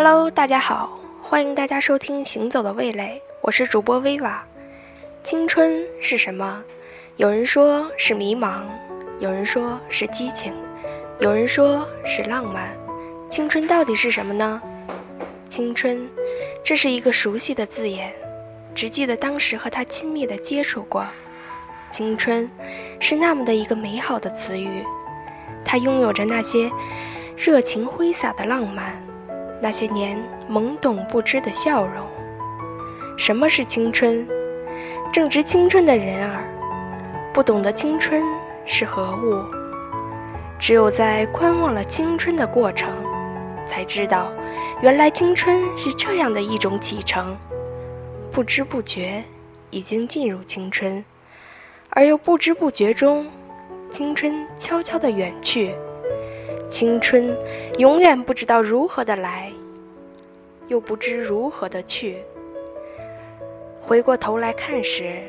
Hello，大家好，欢迎大家收听《行走的味蕾》，我是主播薇娃。青春是什么？有人说是迷茫，有人说是激情，有人说是浪漫。青春到底是什么呢？青春，这是一个熟悉的字眼，只记得当时和他亲密的接触过。青春，是那么的一个美好的词语，它拥有着那些热情挥洒的浪漫，那些年懵懂不知的笑容。什么是青春？正值青春的人儿，不懂得青春是何物。只有在观望了青春的过程，才知道，原来青春是这样的一种启程。不知不觉，已经进入青春。而又不知不觉中，青春悄悄地远去。青春永远不知道如何的来，又不知如何的去。回过头来看时，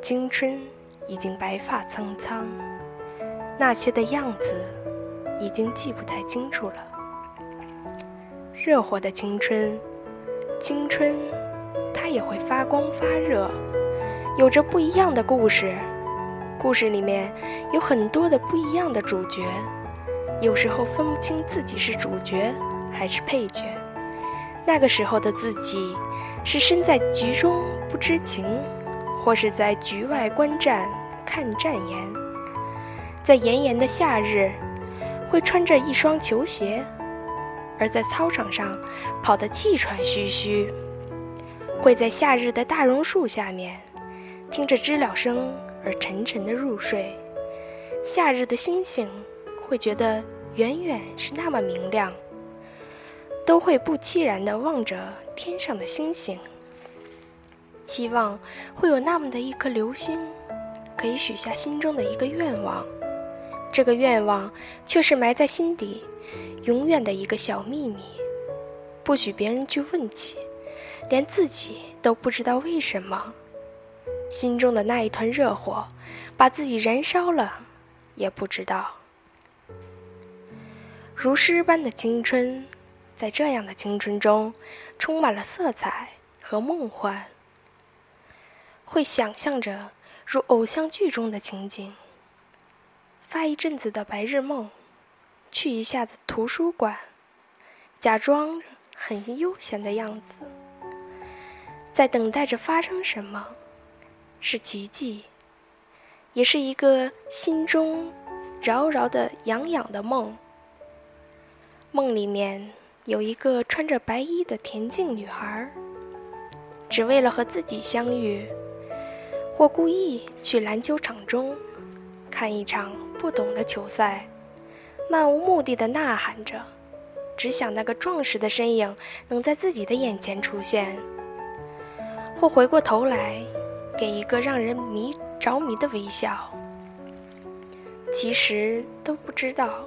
青春已经白发苍苍，那些的样子已经记不太清楚了。热火的青春，青春，它也会发光发热，有着不一样的故事。故事里面有很多的不一样的主角，有时候分不清自己是主角还是配角。那个时候的自己，是身在局中不知情，或是在局外观战看战言。在炎炎的夏日，会穿着一双球鞋，而在操场上跑得气喘吁吁。会在夏日的大榕树下面，听着知了声。而沉沉的入睡，夏日的星星会觉得远远是那么明亮，都会不期然地望着天上的星星，期望会有那么的一颗流星，可以许下心中的一个愿望。这个愿望却是埋在心底，永远的一个小秘密，不许别人去问起，连自己都不知道为什么。心中的那一团热火，把自己燃烧了，也不知道。如诗般的青春，在这样的青春中，充满了色彩和梦幻。会想象着如偶像剧中的情景，发一阵子的白日梦，去一下子图书馆，假装很悠闲的样子，在等待着发生什么。是奇迹，也是一个心中绕绕的痒痒的梦。梦里面有一个穿着白衣的恬静女孩，只为了和自己相遇，或故意去篮球场中看一场不懂的球赛，漫无目的的呐喊着，只想那个壮实的身影能在自己的眼前出现，或回过头来。给一个让人迷着迷的微笑，其实都不知道，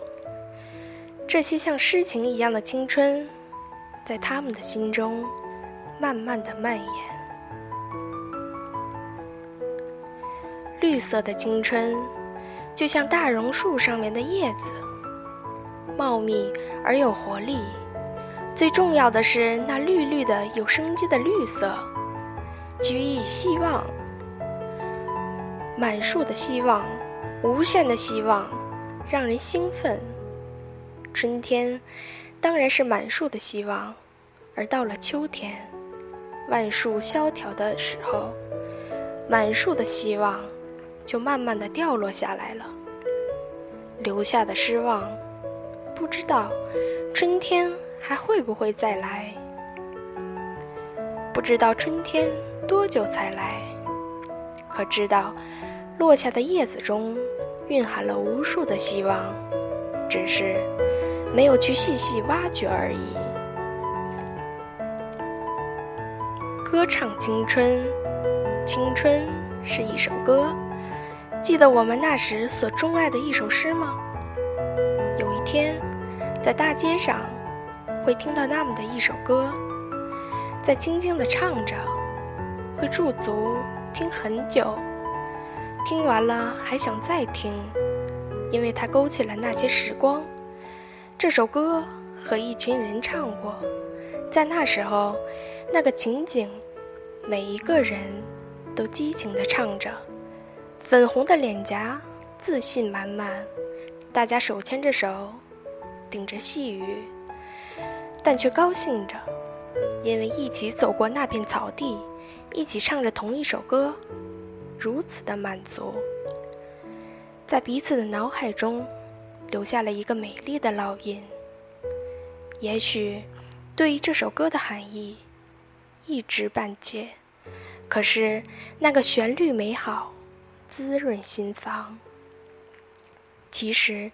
这些像诗情一样的青春，在他们的心中慢慢的蔓延。绿色的青春，就像大榕树上面的叶子，茂密而有活力。最重要的是那绿绿的、有生机的绿色，给予希望。满树的希望，无限的希望，让人兴奋。春天当然是满树的希望，而到了秋天，万树萧条的时候，满树的希望就慢慢的掉落下来了。留下的失望，不知道春天还会不会再来，不知道春天多久才来，可知道。落下的叶子中，蕴含了无数的希望，只是没有去细细挖掘而已。歌唱青春，青春是一首歌。记得我们那时所钟爱的一首诗吗？有一天，在大街上，会听到那么的一首歌，在轻轻的唱着，会驻足听很久。听完了还想再听，因为它勾起了那些时光。这首歌和一群人唱过，在那时候，那个情景，每一个人都激情地唱着，粉红的脸颊，自信满满，大家手牵着手，顶着细雨，但却高兴着，因为一起走过那片草地，一起唱着同一首歌，如此的满足，在彼此的脑海中留下了一个美丽的烙印。也许。对于这首歌的含义，一知半解。可是那个旋律美好，滋润心房。其实，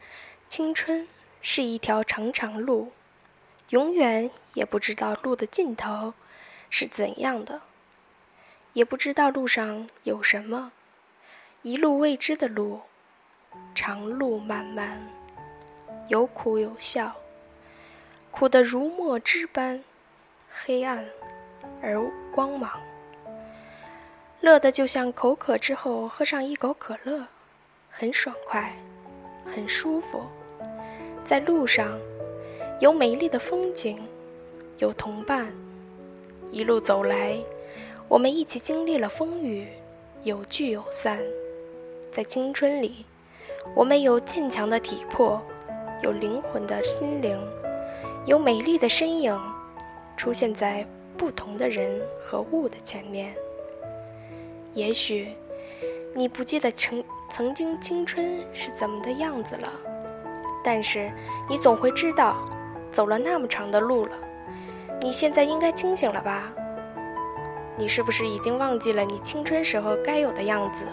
青春是一条长长路，永远也不知道路的尽头是怎样的，也不知道路上有什么。一路未知的路，长路漫漫，有苦有笑。苦得如墨汁般黑暗而光芒，乐得就像口渴之后喝上一口可乐，很爽快，很舒服。在路上，有美丽的风景，有同伴，一路走来，我们一起经历了风雨，有聚有散。在青春里，我们有坚强的体魄，有灵魂的心灵。有美丽的身影出现在不同的人和物的前面。也许你不记得曾曾经青春是怎么的样子了，但是你总会知道，走了那么长的路了，你现在应该清醒了吧？你是不是已经忘记了你青春时候该有的样子？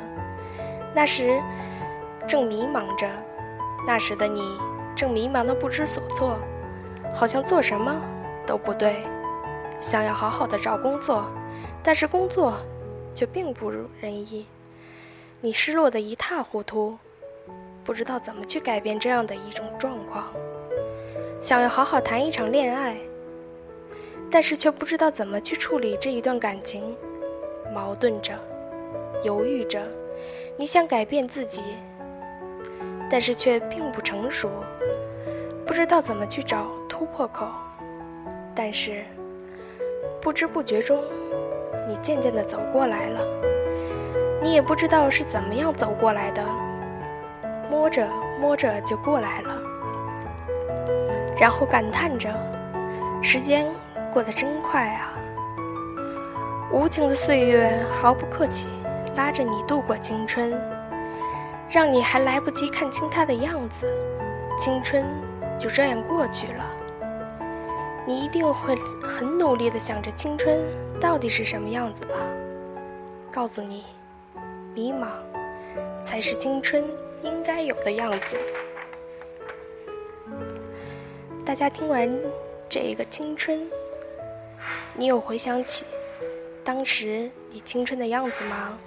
那时正迷茫着，那时的你正迷茫的不知所措。好像做什么都不对，想要好好的找工作，但是工作却并不如人意，你失落的一塌糊涂，不知道怎么去改变这样的一种状况。想要好好谈一场恋爱，但是却不知道怎么去处理这一段感情，矛盾着，犹豫着，你想改变自己，但是却并不成熟。不知道怎么去找突破口，但是不知不觉中，你渐渐的走过来了。你也不知道是怎么样走过来的，摸着摸着就过来了，然后感叹着时间过得真快啊！无情的岁月毫不客气，拉着你度过青春，让你还来不及看清他的样子，青春。就这样过去了，你一定会很努力的想着青春到底是什么样子吧？告诉你，迷茫才是青春应该有的样子。大家听完这一个青春，你有回想起当时你青春的样子吗？